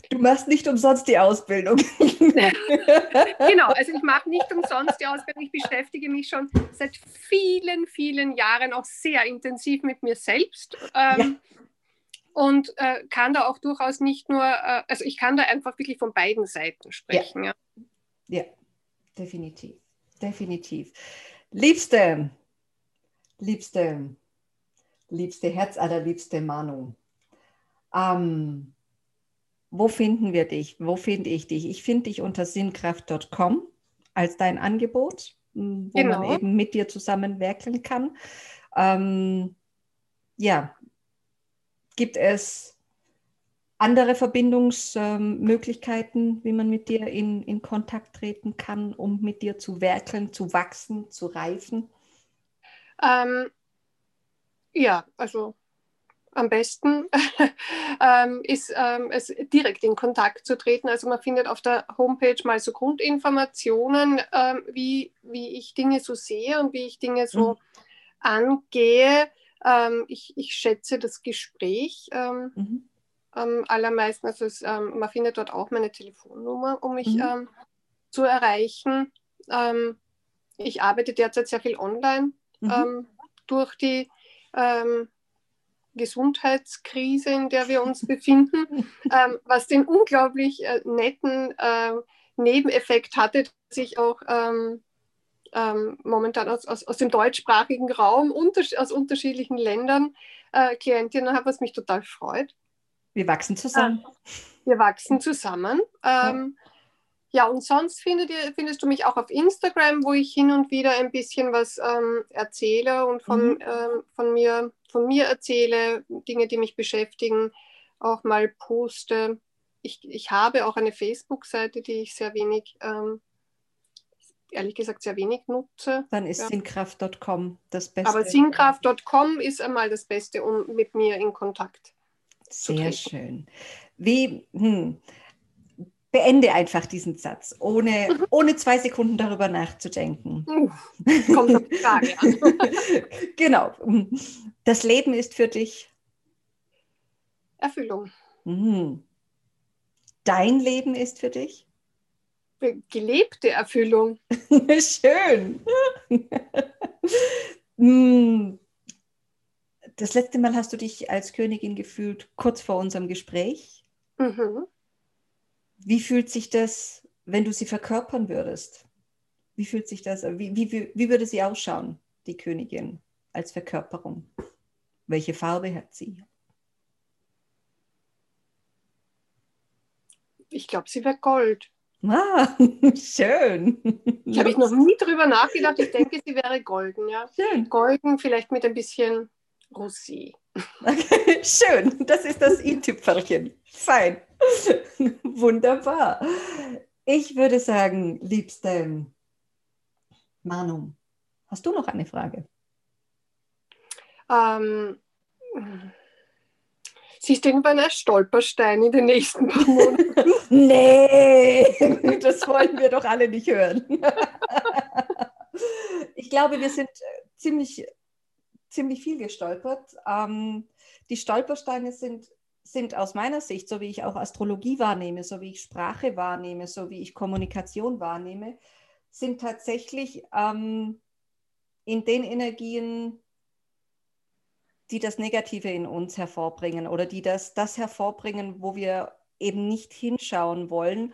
Speaker 1: Du machst nicht umsonst die Ausbildung. *laughs*
Speaker 2: genau, *laughs* also ich mache nicht umsonst die Ausbildung. Ich beschäftige mich schon seit vielen, vielen Jahren auch sehr intensiv mit mir selbst. Ähm, ja. Und äh, kann da auch durchaus nicht nur, äh, also ich kann da einfach wirklich von beiden Seiten sprechen.
Speaker 1: Ja, ja. ja definitiv definitiv. Liebste, liebste, liebste Herz allerliebste Manu, ähm, wo finden wir dich? Wo finde ich dich? Ich finde dich unter sinnkraft.com als dein Angebot, wo genau. man eben mit dir zusammenwerkeln kann. Ähm, ja, gibt es andere Verbindungsmöglichkeiten, wie man mit dir in, in Kontakt treten kann, um mit dir zu werkeln, zu wachsen, zu reifen?
Speaker 2: Ähm, ja, also am besten *laughs* ähm, ist ähm, es direkt in Kontakt zu treten. Also man findet auf der Homepage mal so Grundinformationen, ähm, wie, wie ich Dinge so sehe und wie ich Dinge so mhm. angehe. Ähm, ich, ich schätze das Gespräch. Ähm, mhm am allermeisten. Also es, ähm, man findet dort auch meine Telefonnummer, um mich mhm. ähm, zu erreichen. Ähm, ich arbeite derzeit sehr viel online mhm. Ähm, durch die ähm, Gesundheitskrise, in der wir uns befinden, *laughs* ähm, was den unglaublich äh, netten äh, Nebeneffekt hatte, dass ich auch momentan aus, aus, aus dem deutschsprachigen Raum unter, aus unterschiedlichen Ländern äh, Klientinnen habe, was mich total freut.
Speaker 1: Wir wachsen zusammen.
Speaker 2: Wir wachsen zusammen. Ähm, ja. ja. und sonst findet ihr, findest du mich auch auf Instagram, wo ich hin und wieder ein bisschen was ähm, erzähle und von, mhm. ähm, von, mir, von mir erzähle, Dinge, die mich beschäftigen, auch mal poste. Ich, ich habe auch eine Facebook-Seite, die ich sehr wenig, ähm, ehrlich gesagt, sehr wenig nutze.
Speaker 1: Dann ist ja. sinnkraft.com das Beste.
Speaker 2: Aber sinnkraft.com ist einmal das Beste, um mit mir in Kontakt
Speaker 1: sehr schön. Wie, hm, beende einfach diesen Satz, ohne, mhm. ohne zwei Sekunden darüber nachzudenken. kommt auf die Frage an. *laughs* genau. Das Leben ist für dich
Speaker 2: Erfüllung.
Speaker 1: Mhm. Dein Leben ist für dich?
Speaker 2: Gelebte Erfüllung. *laughs*
Speaker 1: Schön. *laughs* Das letzte Mal hast du dich als Königin gefühlt, kurz vor unserem Gespräch. Mhm. Wie fühlt sich das, wenn du sie verkörpern würdest? Wie fühlt sich das, wie, wie, wie würde sie ausschauen, die Königin, als Verkörperung? Welche Farbe hat sie?
Speaker 2: Ich glaube, sie wäre Gold.
Speaker 1: Ah, *laughs* schön.
Speaker 2: Ich habe ich noch nie drüber nachgedacht. Ich denke, sie wäre golden, ja. Schön. Golden, vielleicht mit ein bisschen Rosé.
Speaker 1: Okay, schön, das ist das i-Tüpfelchen. Fein. Wunderbar. Ich würde sagen, liebste Manu, hast du noch eine Frage?
Speaker 2: Ähm, siehst du irgendwann ein Stolperstein in den nächsten paar Monaten? *laughs*
Speaker 1: nee, das wollen wir doch alle nicht hören. ich glaube, wir sind ziemlich ziemlich viel gestolpert. Ähm, die Stolpersteine sind, sind aus meiner Sicht, so wie ich auch Astrologie wahrnehme, so wie ich Sprache wahrnehme, so wie ich Kommunikation wahrnehme, sind tatsächlich ähm, in den Energien, die das Negative in uns hervorbringen oder die das, das hervorbringen, wo wir eben nicht hinschauen wollen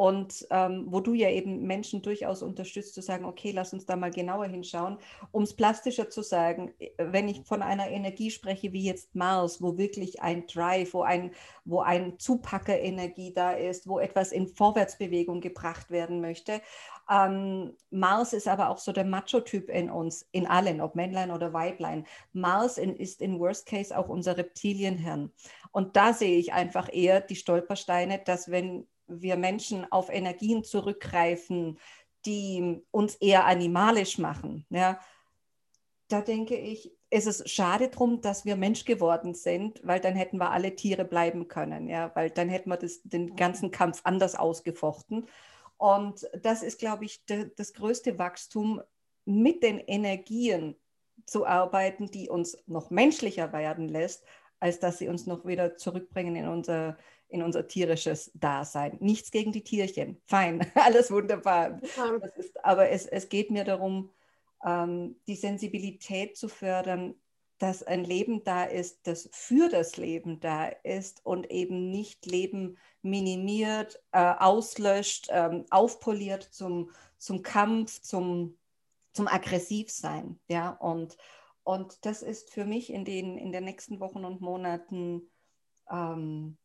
Speaker 1: und ähm, wo du ja eben Menschen durchaus unterstützt, zu sagen, okay, lass uns da mal genauer hinschauen. Um es plastischer zu sagen, wenn ich von einer Energie spreche wie jetzt Mars, wo wirklich ein Drive, wo ein, wo ein Zupackerenergie da ist, wo etwas in Vorwärtsbewegung gebracht werden möchte. Ähm, Mars ist aber auch so der Macho-Typ in uns, in allen, ob Männlein oder Weiblein. Mars in, ist in Worst Case auch unser Reptilienhirn. Und da sehe ich einfach eher die Stolpersteine, dass wenn wir Menschen auf Energien zurückgreifen, die uns eher animalisch machen. Ja, da denke ich, ist es schade drum, dass wir Mensch geworden sind, weil dann hätten wir alle Tiere bleiben können, ja, weil dann hätten wir das, den ganzen Kampf anders ausgefochten. Und das ist, glaube ich, de, das größte Wachstum, mit den Energien zu arbeiten, die uns noch menschlicher werden lässt, als dass sie uns noch wieder zurückbringen in unser, in unser tierisches Dasein. Nichts gegen die Tierchen, fein, *laughs* alles wunderbar. Ist, aber es, es geht mir darum, ähm, die Sensibilität zu fördern, dass ein Leben da ist, das für das Leben da ist und eben nicht Leben minimiert, äh, auslöscht, ähm, aufpoliert zum, zum Kampf, zum, zum Aggressivsein. Ja? Und, und das ist für mich in den, in den nächsten Wochen und Monaten ähm,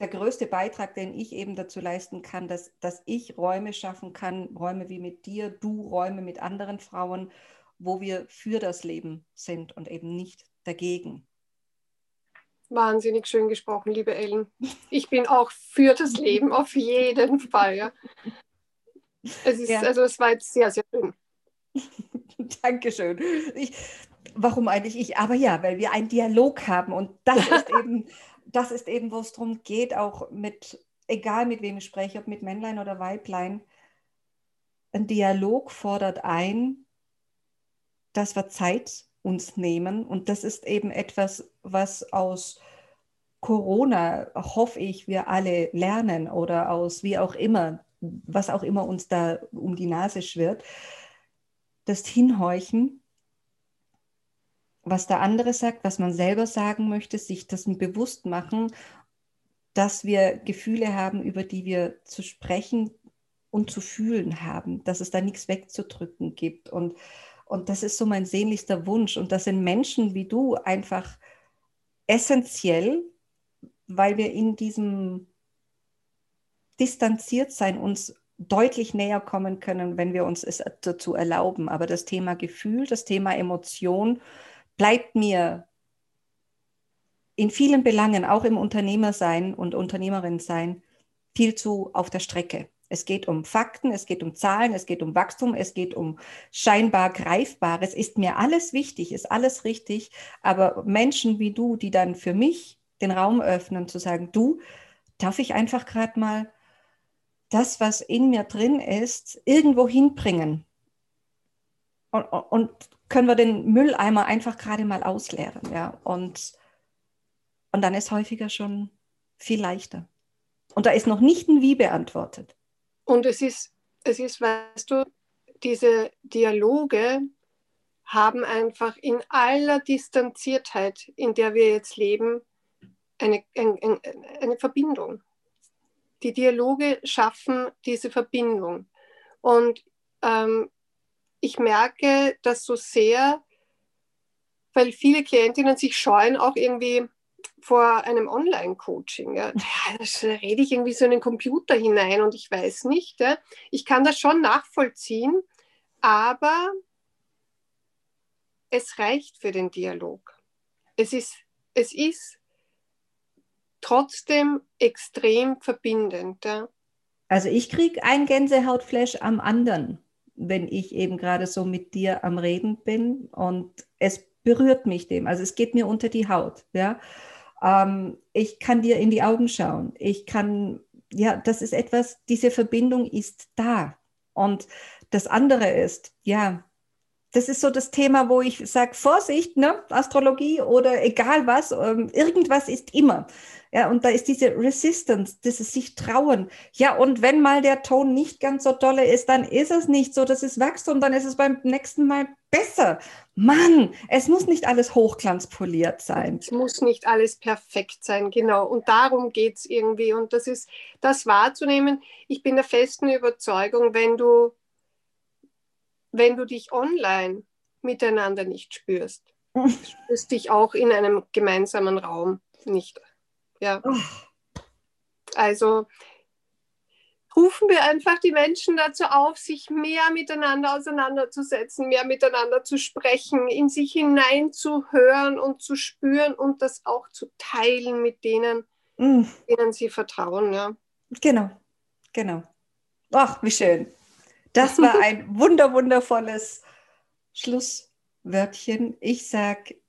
Speaker 1: der größte Beitrag, den ich eben dazu leisten kann, dass, dass ich Räume schaffen kann, Räume wie mit dir, du Räume mit anderen Frauen, wo wir für das Leben sind und eben nicht dagegen.
Speaker 2: Wahnsinnig schön gesprochen, liebe Ellen. Ich bin auch für das Leben auf jeden Fall. Ja. Es ist, ja. also es war jetzt sehr, sehr schön. *laughs*
Speaker 1: Dankeschön. Ich, warum eigentlich ich? Aber ja, weil wir einen Dialog haben und das ist *laughs* eben das ist eben, wo es darum geht, auch mit, egal mit wem ich spreche, ob mit Männlein oder Weiblein, ein Dialog fordert ein, dass wir Zeit uns nehmen. Und das ist eben etwas, was aus Corona, hoffe ich, wir alle lernen oder aus wie auch immer, was auch immer uns da um die Nase schwirrt. Das Hinhorchen was der andere sagt, was man selber sagen möchte, sich das bewusst machen, dass wir Gefühle haben, über die wir zu sprechen und zu fühlen haben, dass es da nichts wegzudrücken gibt. Und, und das ist so mein sehnlichster Wunsch. Und das sind Menschen wie du einfach essentiell, weil wir in diesem Distanziertsein uns deutlich näher kommen können, wenn wir uns es dazu erlauben. Aber das Thema Gefühl, das Thema Emotion, bleibt mir in vielen Belangen, auch im Unternehmersein und Unternehmerin sein, viel zu auf der Strecke. Es geht um Fakten, es geht um Zahlen, es geht um Wachstum, es geht um scheinbar Greifbares. Ist mir alles wichtig, ist alles richtig. Aber Menschen wie du, die dann für mich den Raum öffnen, zu sagen, du, darf ich einfach gerade mal das, was in mir drin ist, irgendwo hinbringen? Und, und können wir den Mülleimer einfach gerade mal ausleeren. Ja? Und, und dann ist häufiger schon viel leichter. Und da ist noch nicht ein Wie beantwortet.
Speaker 2: Und es ist, es ist, weißt du, diese Dialoge haben einfach in aller Distanziertheit, in der wir jetzt leben, eine, eine, eine Verbindung. Die Dialoge schaffen diese Verbindung. Und ähm, ich merke das so sehr, weil viele Klientinnen sich scheuen, auch irgendwie vor einem Online-Coaching. Ja. Da rede ich irgendwie so in den Computer hinein und ich weiß nicht. Ja. Ich kann das schon nachvollziehen, aber es reicht für den Dialog. Es ist, es ist trotzdem extrem verbindend. Ja.
Speaker 1: Also ich kriege ein Gänsehautflash am anderen wenn ich eben gerade so mit dir am Reden bin und es berührt mich dem. Also es geht mir unter die Haut. Ja, ähm, ich kann dir in die Augen schauen. Ich kann, ja, das ist etwas. Diese Verbindung ist da. Und das andere ist, ja, das ist so das Thema, wo ich sage, Vorsicht, ne? Astrologie oder egal was, ähm, irgendwas ist immer. Ja, und da ist diese Resistance, dieses sich trauen. Ja, und wenn mal der Ton nicht ganz so dolle ist, dann ist es nicht so, dass es wächst und dann ist es beim nächsten Mal besser. Mann, es muss nicht alles hochglanzpoliert sein.
Speaker 2: Es muss nicht alles perfekt sein, genau. Und darum geht es irgendwie. Und das ist, das wahrzunehmen. Ich bin der festen Überzeugung, wenn du, wenn du dich online miteinander nicht spürst, *laughs* spürst dich auch in einem gemeinsamen Raum nicht. Ja. Also rufen wir einfach die Menschen dazu auf, sich mehr miteinander auseinanderzusetzen, mehr miteinander zu sprechen, in sich hineinzuhören und zu spüren und das auch zu teilen mit denen, mm. denen sie vertrauen. Ja.
Speaker 1: Genau, genau. Ach, wie schön. Das war ein *laughs* wunder, wundervolles Schlusswörtchen. Ich sage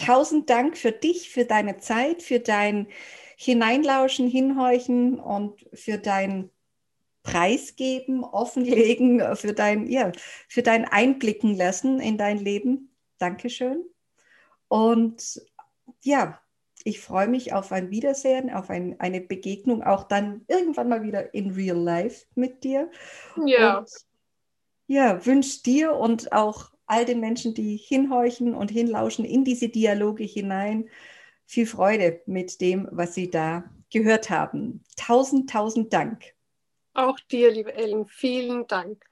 Speaker 1: tausend Dank für dich, für deine Zeit, für dein Hineinlauschen, Hinhorchen und für dein Preisgeben, offenlegen, für dein, ja, für dein Einblicken lassen in dein Leben. Dankeschön. Und ja, ich freue mich auf ein Wiedersehen, auf ein, eine Begegnung, auch dann irgendwann mal wieder in real life mit dir.
Speaker 2: Ja.
Speaker 1: Und, ja, wünsche dir und auch all den Menschen, die hinhorchen und hinlauschen in diese Dialoge hinein, viel Freude mit dem, was sie da gehört haben. Tausend, tausend Dank.
Speaker 2: Auch dir, liebe Ellen, vielen Dank.